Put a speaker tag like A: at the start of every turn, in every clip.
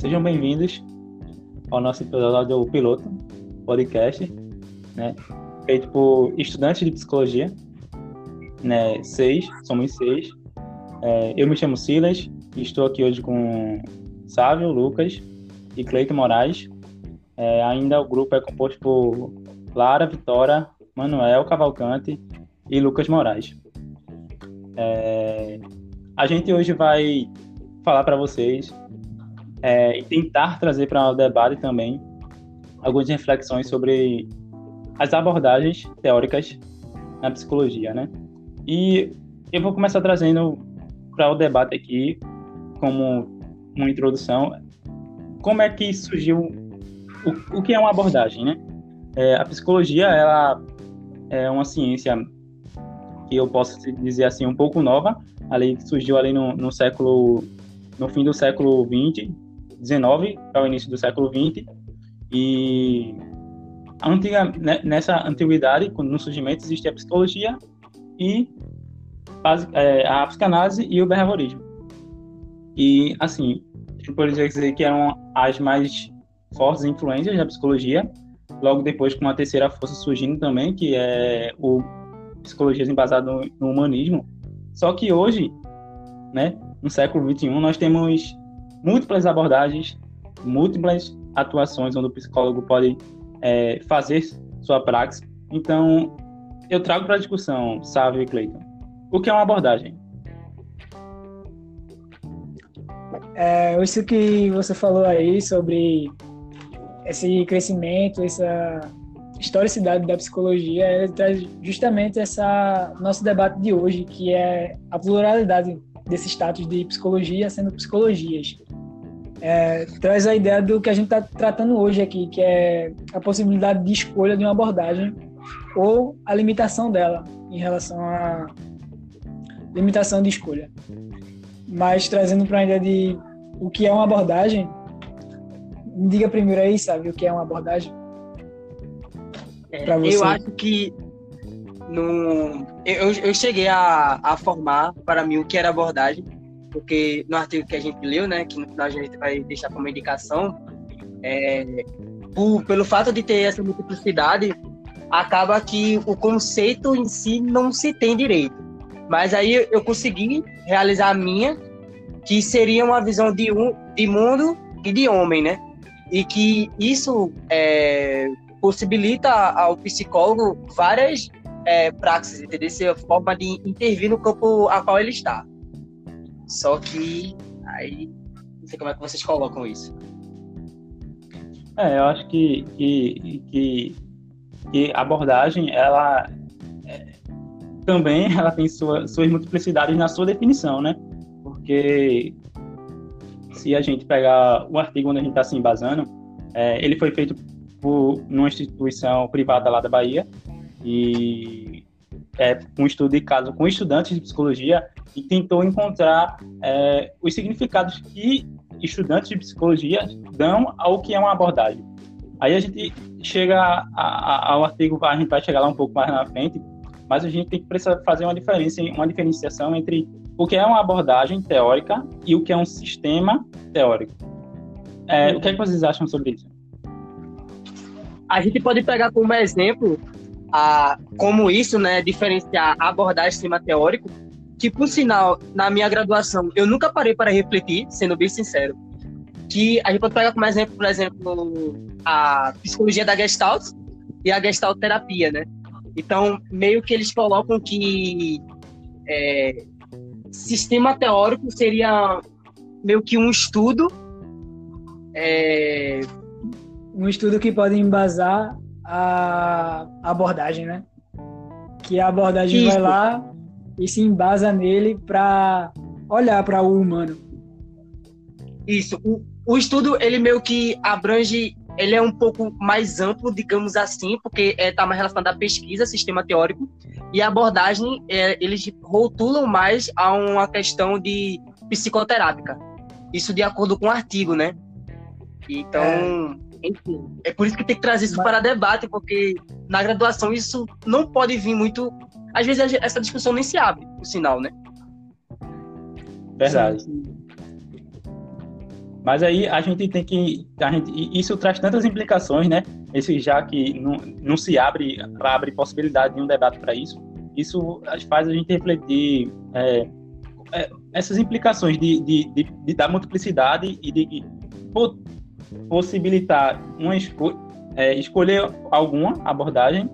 A: sejam bem-vindos ao nosso episódio piloto podcast, né? Feito por estudantes de psicologia, né? Seis, somos seis. É, eu me chamo Silas e estou aqui hoje com Sávio, Lucas e Cleiton Moraes. É, ainda o grupo é composto por Lara, Vitória, Manuel Cavalcante e Lucas Moraes. É, a gente hoje vai falar para vocês é, e tentar trazer para o debate também algumas reflexões sobre as abordagens teóricas na psicologia, né? E eu vou começar trazendo para o debate aqui, como uma introdução, como é que surgiu o, o que é uma abordagem, né? É, a psicologia, ela é uma ciência que eu posso dizer assim um pouco nova, ali surgiu ali no, no século, no fim do século 20, 19 para o início do século 20 e antiga, né, nessa antiguidade, no surgimento existia a psicologia e é, a psicanálise e o behaviorismo. E assim, eu dizer que eram as mais fortes influências da psicologia. Logo depois, com uma terceira força surgindo também, que é o psicologia embasada no, no humanismo. Só que hoje, né, no século 21, nós temos múltiplas abordagens, múltiplas atuações onde o psicólogo pode é, fazer sua praxis. Então, eu trago para a discussão, Sávio e Cleiton, o que é uma abordagem?
B: É, isso que você falou aí sobre esse crescimento, essa historicidade da psicologia, ele traz justamente essa nosso debate de hoje, que é a pluralidade desse status de psicologia sendo psicologias. É, traz a ideia do que a gente está tratando hoje aqui, que é a possibilidade de escolha de uma abordagem ou a limitação dela em relação à limitação de escolha. Mas trazendo para a ideia de o que é uma abordagem, me diga primeiro aí, sabe, o que é uma abordagem?
C: É, eu acho que no, eu, eu cheguei a, a formar para mim o que era abordagem, porque no artigo que a gente leu, né, que no final a gente vai deixar como indicação, é, pelo fato de ter essa multiplicidade, acaba que o conceito em si não se tem direito. Mas aí eu consegui realizar a minha, que seria uma visão de, um, de mundo e de homem, né? E que isso é, possibilita ao psicólogo várias é, praxis, entendeu? Essa forma de intervir no campo a qual ele está. Só que aí não sei como é que vocês colocam isso.
A: É, eu acho que, que, que, que a abordagem, ela é, também ela tem sua, suas multiplicidades na sua definição, né? Porque se a gente pegar o artigo onde a gente está se embasando, é, ele foi feito por numa instituição privada lá da Bahia e é um estudo de caso com estudantes de psicologia e tentou encontrar é, os significados que estudantes de psicologia dão ao que é uma abordagem. Aí a gente chega a, a, ao artigo, a gente vai chegar lá um pouco mais na frente, mas a gente tem que precisar fazer uma diferença, uma diferenciação entre o que é uma abordagem teórica e o que é um sistema teórico. É, o que, é que vocês acham sobre isso?
C: A gente pode pegar como exemplo a, como isso, né, diferenciar abordagem sistema teórico, que por sinal, na minha graduação, eu nunca parei para refletir, sendo bem sincero, que a gente pode pegar como exemplo, por exemplo, a psicologia da Gestalt e a Gestalt terapia, né? Então, meio que eles colocam que é, sistema teórico seria meio que um estudo
B: é... um estudo que pode embasar a abordagem, né? Que a abordagem Isso. vai lá e se embasa nele para olhar para o humano.
C: Isso. O, o estudo, ele meio que abrange, ele é um pouco mais amplo, digamos assim, porque está é, tá mais relacionado à pesquisa, sistema teórico, e a abordagem, é, eles rotulam mais a uma questão de psicoterápica. Isso de acordo com o artigo, né? Então, é enfim, é por isso que tem que trazer isso Mas... para debate, porque na graduação isso não pode vir muito. Às vezes essa discussão nem se abre, por sinal, né?
A: Verdade. Mas aí a gente tem que. A gente, isso traz tantas implicações, né? Esse, já que não, não se abre, abre possibilidade de um debate para isso. Isso faz a gente refletir é, é, essas implicações de, de, de, de, da multiplicidade e de, possibilitar uma esco é, escolher alguma abordagem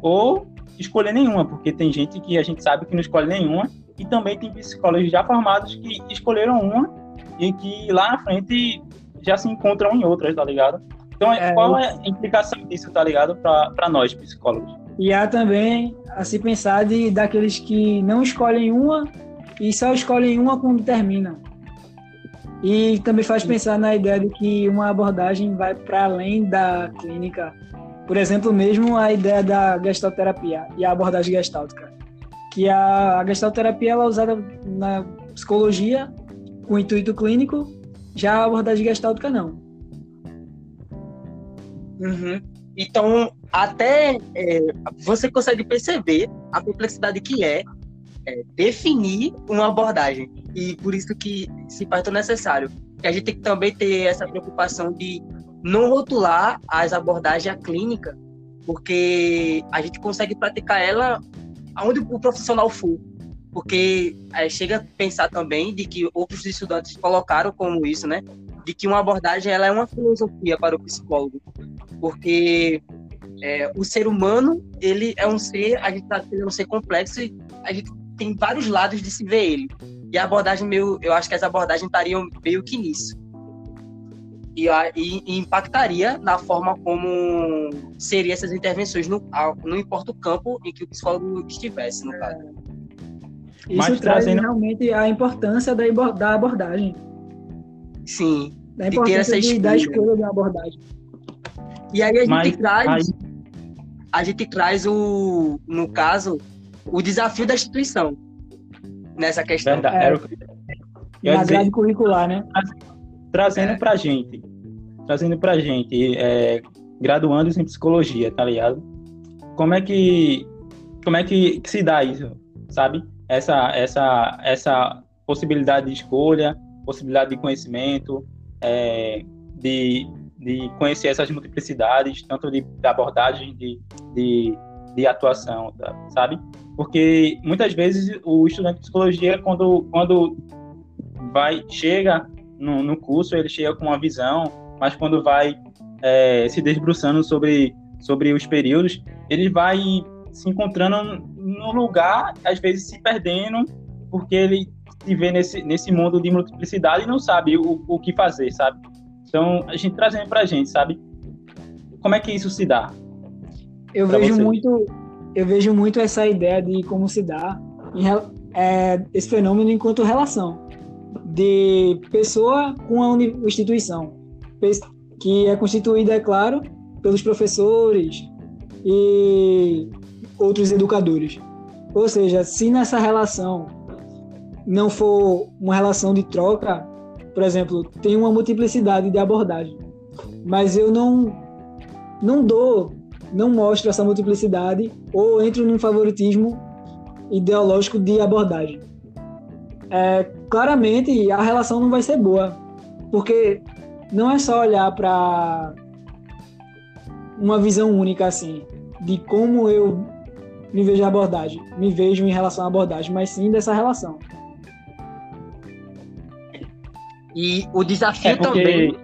A: ou escolher nenhuma, porque tem gente que a gente sabe que não escolhe nenhuma e também tem psicólogos já formados que escolheram uma e que lá na frente já se encontram em outras, tá ligado? Então, é, qual é a implicação disso, tá ligado, para nós, psicólogos?
B: E há também a se pensar de, daqueles que não escolhem uma e só escolhem uma quando terminam. E também faz pensar na ideia de que uma abordagem vai para além da clínica. Por exemplo, mesmo a ideia da gestalterapia e a abordagem gestáltica. Que a, a gestalterapia ela é usada na psicologia com intuito clínico, já a abordagem gestáltica não.
C: Uhum. Então, até é, você consegue perceber a complexidade que é, é, definir uma abordagem. E por isso que se faz tão necessário. Que a gente tem que também ter essa preocupação de não rotular as abordagens à clínica, porque a gente consegue praticar ela aonde o profissional for porque é, chega a pensar também de que outros estudantes colocaram como isso, né? De que uma abordagem ela é uma filosofia para o psicólogo, porque é, o ser humano ele é um ser, a gente está um ser complexo e a gente tem vários lados de se ver ele. E a abordagem meio, eu acho que as abordagens estariam meio que nisso. E, e, e, impactaria na forma como seriam essas intervenções, no, não importa o campo em que o psicólogo estivesse, no caso.
B: Isso Mas traz trazendo... realmente a importância da, da abordagem.
C: Sim.
B: Da importância de, da escolha da abordagem.
C: E aí a gente Mas, traz. Aí... A gente traz o, no caso, o desafio da instituição nessa questão.
B: Verdade. É, na dizer, grade curricular, né?
A: Trazendo é. pra gente. Trazendo pra gente, é, graduandos em psicologia, tá ligado? Como é que. Como é que, que se dá isso, sabe? essa, essa, essa possibilidade de escolha, possibilidade de conhecimento, é, de, de conhecer essas multiplicidades, tanto de, de abordagem, de, de, de atuação, tá, sabe? Porque muitas vezes o estudante de psicologia, quando, quando vai chega no, no curso, ele chega com uma visão, mas quando vai é, se debruçando sobre, sobre os períodos, ele vai se encontrando no lugar, às vezes se perdendo, porque ele se vê nesse, nesse mundo de multiplicidade e não sabe o, o que fazer, sabe? Então, a gente trazendo pra gente, sabe? Como é que isso se dá?
B: Eu vejo você? muito eu vejo muito essa ideia de como se dá é, esse fenômeno enquanto relação de pessoa com a instituição, que é constituída, é claro, pelos professores e outros educadores. Ou seja, se nessa relação não for uma relação de troca, por exemplo, tem uma multiplicidade de abordagem, mas eu não não dou, não mostro essa multiplicidade ou entro num favoritismo ideológico de abordagem. É, claramente a relação não vai ser boa, porque não é só olhar para uma visão única assim de como eu me vejo a abordagem, me vejo em relação à abordagem, mas sim dessa relação.
C: E o desafio é porque, também.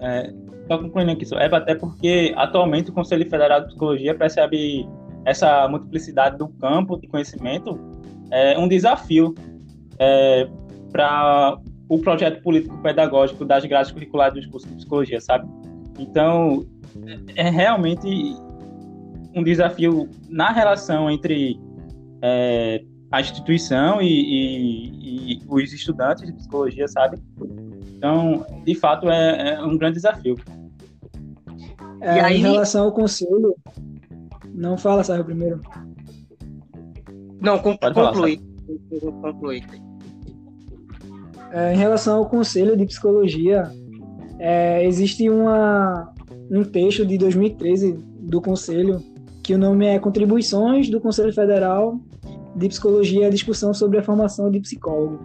A: É, só concluindo aqui, é até porque atualmente o Conselho Federal de Psicologia percebe essa multiplicidade do campo de conhecimento é um desafio é, para o projeto político-pedagógico das grades curriculares dos cursos de psicologia, sabe? Então, é realmente um desafio na relação entre é, a instituição e, e, e, os estudantes de psicologia, sabe? Então, de fato, é, é um grande desafio.
B: É, e aí... Em relação ao conselho, não fala, Sérgio, primeiro.
C: Não, conclui. Conclui.
B: É, em relação ao conselho de psicologia, é, existe uma, um texto de 2013 do conselho que o nome é Contribuições do Conselho Federal de Psicologia à Discussão sobre a Formação de Psicólogo.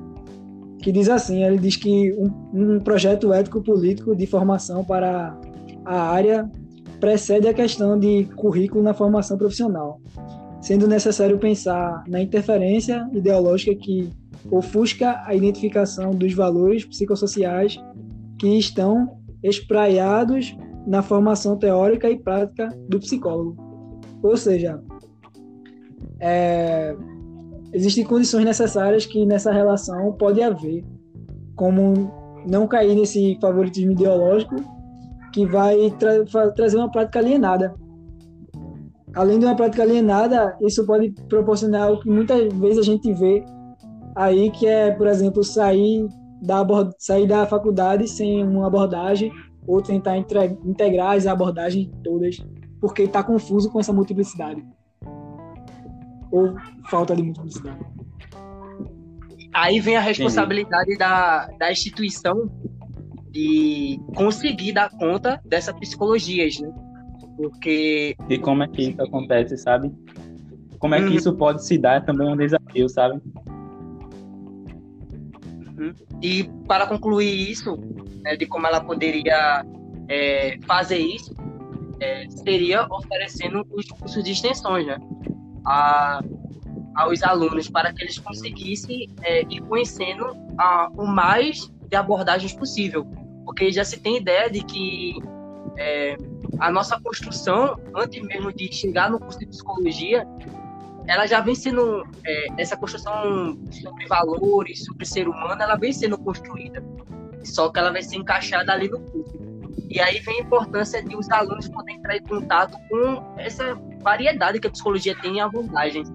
B: que diz assim, ele diz que um, um projeto ético-político de formação para a área precede a questão de currículo na formação profissional, sendo necessário pensar na interferência ideológica que ofusca a identificação dos valores psicossociais que estão espraiados na formação teórica e prática do psicólogo. Ou seja, é, existem condições necessárias que nessa relação pode haver, como não cair nesse favoritismo ideológico que vai tra trazer uma prática alienada. Além de uma prática alienada, isso pode proporcionar o que muitas vezes a gente vê aí, que é, por exemplo, sair da, sair da faculdade sem uma abordagem ou tentar integrar as abordagens todas, porque está confuso com essa multiplicidade. Ou falta de multiplicidade.
C: Aí vem a responsabilidade da, da instituição de conseguir dar conta dessas psicologias, né? Porque.
A: E como é que isso acontece, sabe? Como é que uhum. isso pode se dar é também um desafio, sabe?
C: E para concluir isso, né, de como ela poderia é, fazer isso, é, seria oferecendo os cursos de extensões né, a, aos alunos para que eles conseguissem é, ir conhecendo a, o mais de abordagens possível. Porque já se tem ideia de que é, a nossa construção, antes mesmo de chegar no curso de psicologia, ela já vem sendo é, essa construção sobre valores, sobre ser humano, ela vem sendo construída. Só que ela vai ser encaixada ali no curso. E aí vem a importância de os alunos poderem entrar em contato com essa variedade que a psicologia tem em abordagens.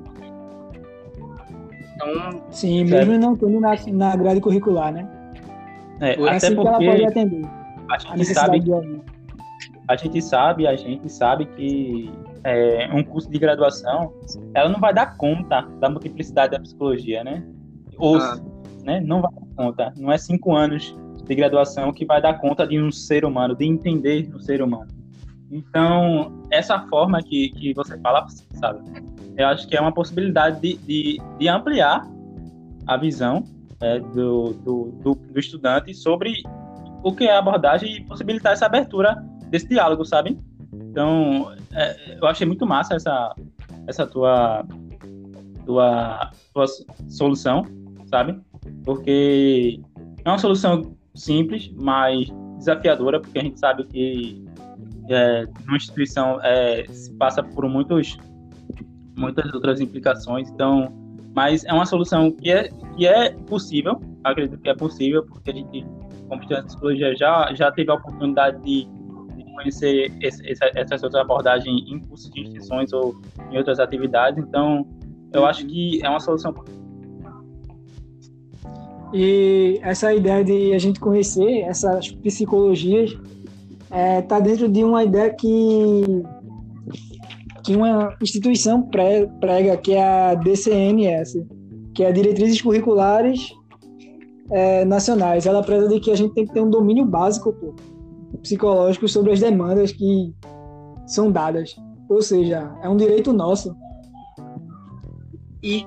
B: Então, Sim, mesmo é... não tendo na, na grade curricular, né?
A: É, é assim até porque ela pode atender. A gente, a sabe, a gente sabe, a gente sabe que é, um curso de graduação, ela não vai dar conta da multiplicidade da psicologia, né? Ou, ah. né? Não vai dar conta. Não é cinco anos de graduação que vai dar conta de um ser humano, de entender o ser humano. Então, essa forma que, que você fala, sabe? Eu acho que é uma possibilidade de, de, de ampliar a visão é, do, do, do, do estudante sobre o que é a abordagem e possibilitar essa abertura desse diálogo, sabe? Então, é, eu achei muito massa essa, essa tua, tua, tua solução, sabe? Porque é uma solução simples, mas desafiadora, porque a gente sabe que é, uma instituição é, se passa por muitos, muitas outras implicações, então, mas é uma solução que é, que é possível, acredito que é possível, porque a gente, como estudante de psicologia, já, já teve a oportunidade de conhecer essas outras abordagens em cursos de extensões ou em outras atividades. Então, eu acho que é uma solução.
B: E essa ideia de a gente conhecer essas psicologias está é, tá dentro de uma ideia que, que uma instituição prega, que é a DCNS, que é a Diretrizes Curriculares é, Nacionais. Ela preza de que a gente tem que ter um domínio básico pô, psicológicos sobre as demandas que são dadas. Ou seja, é um direito nosso.
C: E,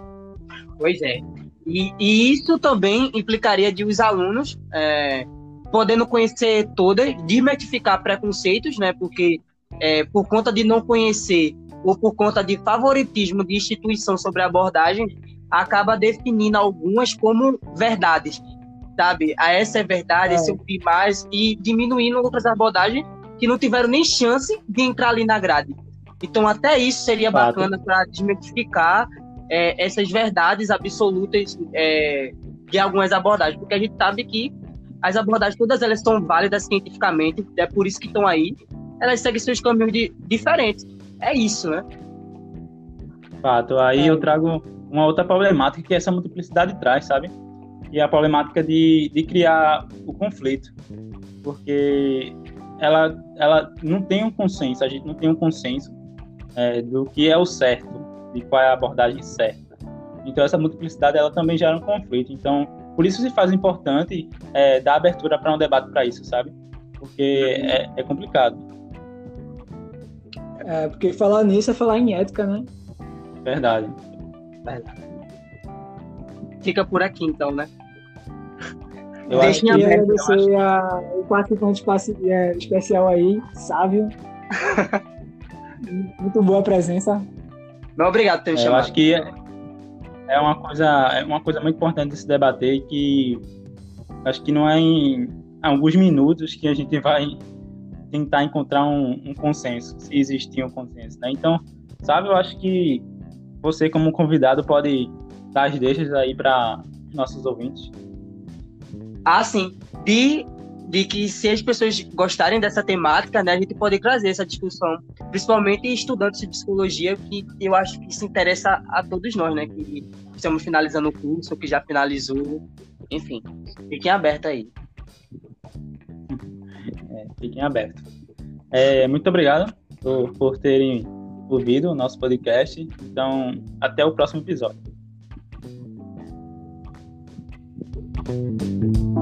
C: pois é. E, e isso também implicaria de os alunos é, podendo conhecer todas, desmitificar preconceitos, né? Porque é, por conta de não conhecer ou por conta de favoritismo de instituição sobre abordagem, acaba definindo algumas como verdades sabe? A essa é verdade, é. esse é o que mais, e diminuindo outras abordagens que não tiveram nem chance de entrar ali na grade. Então, até isso seria bacana para desmistificar é, essas verdades absolutas é, de algumas abordagens, porque a gente sabe que as abordagens, todas elas são válidas cientificamente, é por isso que estão aí, elas seguem seus caminhos de, diferentes. É isso, né?
A: Fato. Aí é. eu trago uma outra problemática que essa multiplicidade traz, sabe? E a problemática de, de criar o conflito, porque ela, ela não tem um consenso, a gente não tem um consenso é, do que é o certo, de qual é a abordagem certa. Então essa multiplicidade ela também gera um conflito. Então por isso se faz importante é, dar abertura para um debate para isso, sabe? Porque é, é complicado.
B: É, porque falar nisso é falar em ética, né?
A: Verdade.
C: Fica por aqui então, né?
B: Eu Deixa em aberto. agradecer a, o participante é, especial aí, Sávio. Muito boa a presença.
C: Não, obrigado por ter me
A: é,
C: chamado.
A: Eu acho que é uma coisa, é uma coisa muito importante de se debater que acho que não é em alguns minutos que a gente vai tentar encontrar um, um consenso, se existir um consenso, né? Então, sabe, eu acho que você como convidado pode dar as deixas aí para nossos ouvintes.
C: Ah, sim. De, de que se as pessoas gostarem dessa temática, né, a gente pode trazer essa discussão, principalmente estudantes de psicologia, que eu acho que isso interessa a todos nós, né, que estamos finalizando o curso, que já finalizou, enfim, fiquem abertos aí.
A: É, fiquem abertos. É, muito obrigado por, por terem ouvido o nosso podcast. Então, até o próximo episódio. thank you.